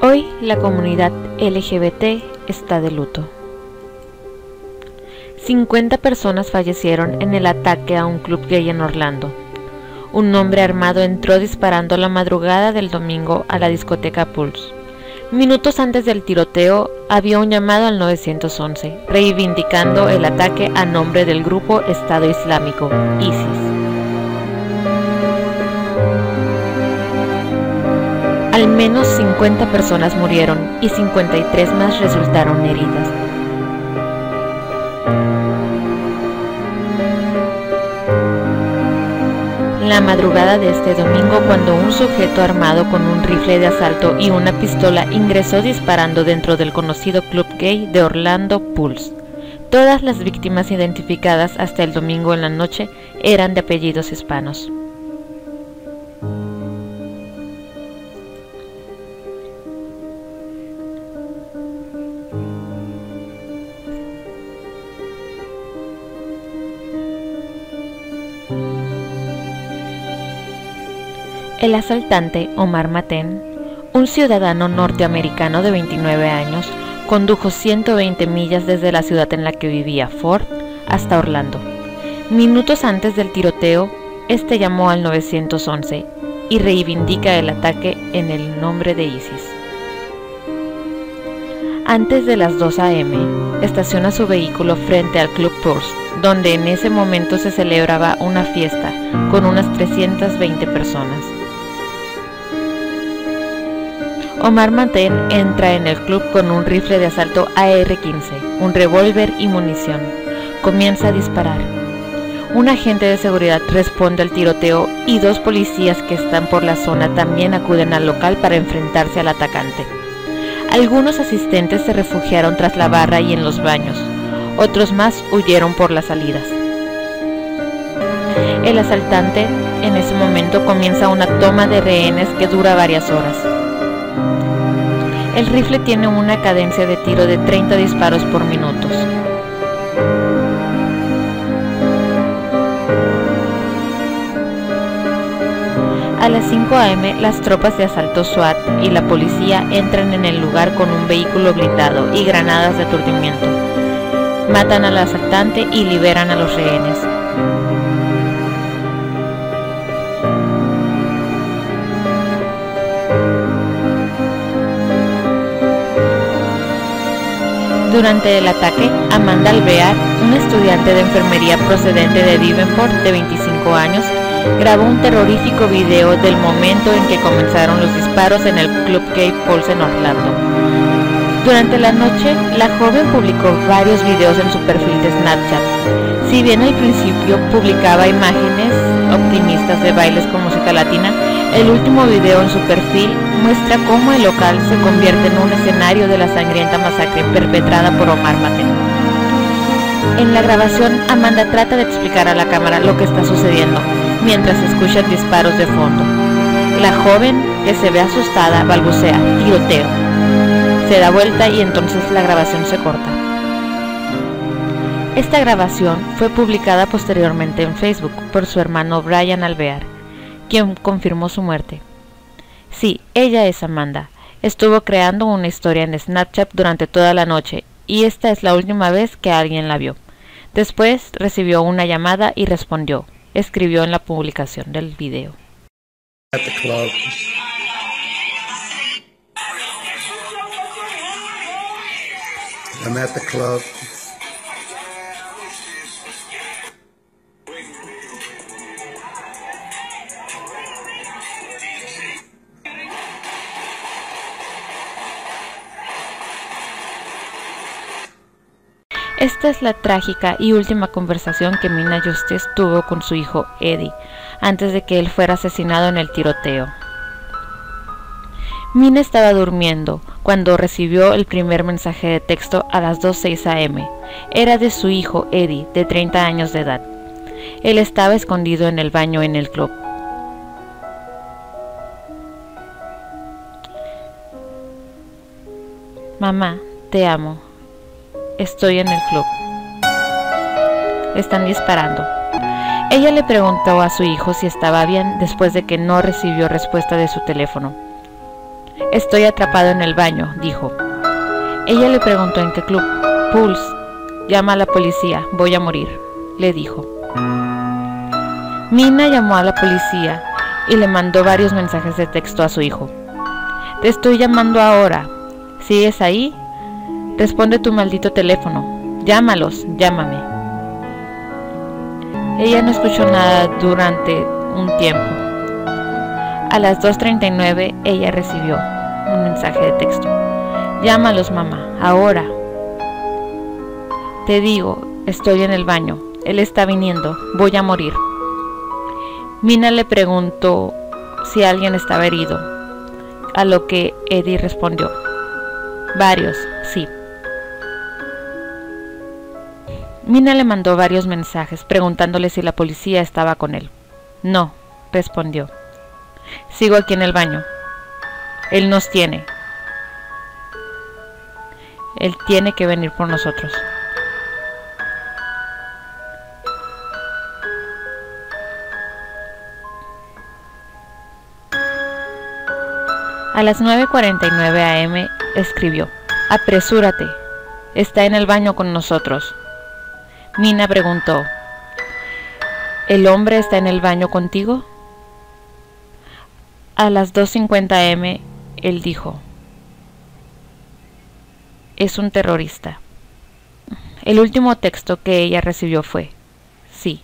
Hoy la comunidad LGBT está de luto. 50 personas fallecieron en el ataque a un club gay en Orlando. Un hombre armado entró disparando la madrugada del domingo a la discoteca Pulse. Minutos antes del tiroteo había un llamado al 911, reivindicando el ataque a nombre del grupo Estado Islámico, ISIS. Al menos 50 personas murieron y 53 más resultaron heridas. la madrugada de este domingo cuando un sujeto armado con un rifle de asalto y una pistola ingresó disparando dentro del conocido club gay de Orlando Pulse. Todas las víctimas identificadas hasta el domingo en la noche eran de apellidos hispanos. El asaltante Omar Maten, un ciudadano norteamericano de 29 años, condujo 120 millas desde la ciudad en la que vivía, Ford, hasta Orlando. Minutos antes del tiroteo, este llamó al 911 y reivindica el ataque en el nombre de ISIS. Antes de las 2 a.m., estaciona su vehículo frente al Club Pulse, donde en ese momento se celebraba una fiesta con unas 320 personas. Omar Maten entra en el club con un rifle de asalto AR-15, un revólver y munición. Comienza a disparar. Un agente de seguridad responde al tiroteo y dos policías que están por la zona también acuden al local para enfrentarse al atacante. Algunos asistentes se refugiaron tras la barra y en los baños. Otros más huyeron por las salidas. El asaltante en ese momento comienza una toma de rehenes que dura varias horas. El rifle tiene una cadencia de tiro de 30 disparos por minutos. A las 5 a.m., las tropas de asalto SWAT y la policía entran en el lugar con un vehículo blindado y granadas de aturdimiento. Matan al asaltante y liberan a los rehenes. Durante el ataque, Amanda Alvear, una estudiante de enfermería procedente de Divenport de 25 años, grabó un terrorífico video del momento en que comenzaron los disparos en el Club Gay Pulse en Orlando. Durante la noche, la joven publicó varios videos en su perfil de Snapchat. Si bien al principio publicaba imágenes optimistas de bailes con música latina, el último video en su perfil muestra cómo el local se convierte en un escenario de la sangrienta masacre perpetrada por Omar Maten. En la grabación, Amanda trata de explicar a la cámara lo que está sucediendo, mientras escuchan disparos de fondo. La joven, que se ve asustada, balbucea, tiroteo. Se da vuelta y entonces la grabación se corta. Esta grabación fue publicada posteriormente en Facebook por su hermano Brian Alvear, quien confirmó su muerte. Sí, ella es Amanda. Estuvo creando una historia en Snapchat durante toda la noche y esta es la última vez que alguien la vio. Después recibió una llamada y respondió. Escribió en la publicación del video. club. I'm at the club. Esta es la trágica y última conversación que Mina Justice tuvo con su hijo Eddie antes de que él fuera asesinado en el tiroteo. Mina estaba durmiendo cuando recibió el primer mensaje de texto a las 2.06 am. Era de su hijo Eddie, de 30 años de edad. Él estaba escondido en el baño en el club. Mamá, te amo. Estoy en el club. Están disparando. Ella le preguntó a su hijo si estaba bien después de que no recibió respuesta de su teléfono. Estoy atrapado en el baño, dijo. Ella le preguntó en qué club. Pulse. Llama a la policía, voy a morir, le dijo. Mina llamó a la policía y le mandó varios mensajes de texto a su hijo. Te estoy llamando ahora. ¿Sigues ahí? Responde tu maldito teléfono. Llámalos, llámame. Ella no escuchó nada durante un tiempo. A las 2.39 ella recibió un mensaje de texto. Llámalos, mamá, ahora. Te digo, estoy en el baño. Él está viniendo. Voy a morir. Mina le preguntó si alguien estaba herido, a lo que Eddie respondió. Varios, sí. Mina le mandó varios mensajes preguntándole si la policía estaba con él. No, respondió. Sigo aquí en el baño. Él nos tiene. Él tiene que venir por nosotros. A las 9.49 am escribió, Apresúrate, está en el baño con nosotros. Mina preguntó, ¿El hombre está en el baño contigo? A las 2.50 am, él dijo, es un terrorista. El último texto que ella recibió fue, sí.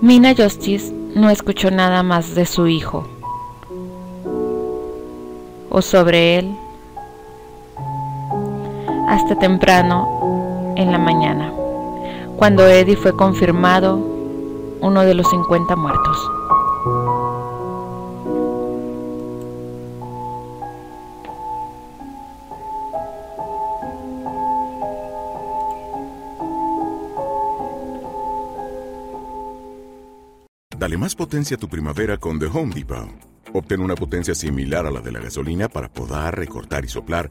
Mina Justice no escuchó nada más de su hijo o sobre él hasta temprano en la mañana, cuando Eddie fue confirmado uno de los 50 muertos. Dale más potencia a tu primavera con The Home Depot. Obtén una potencia similar a la de la gasolina para podar, recortar y soplar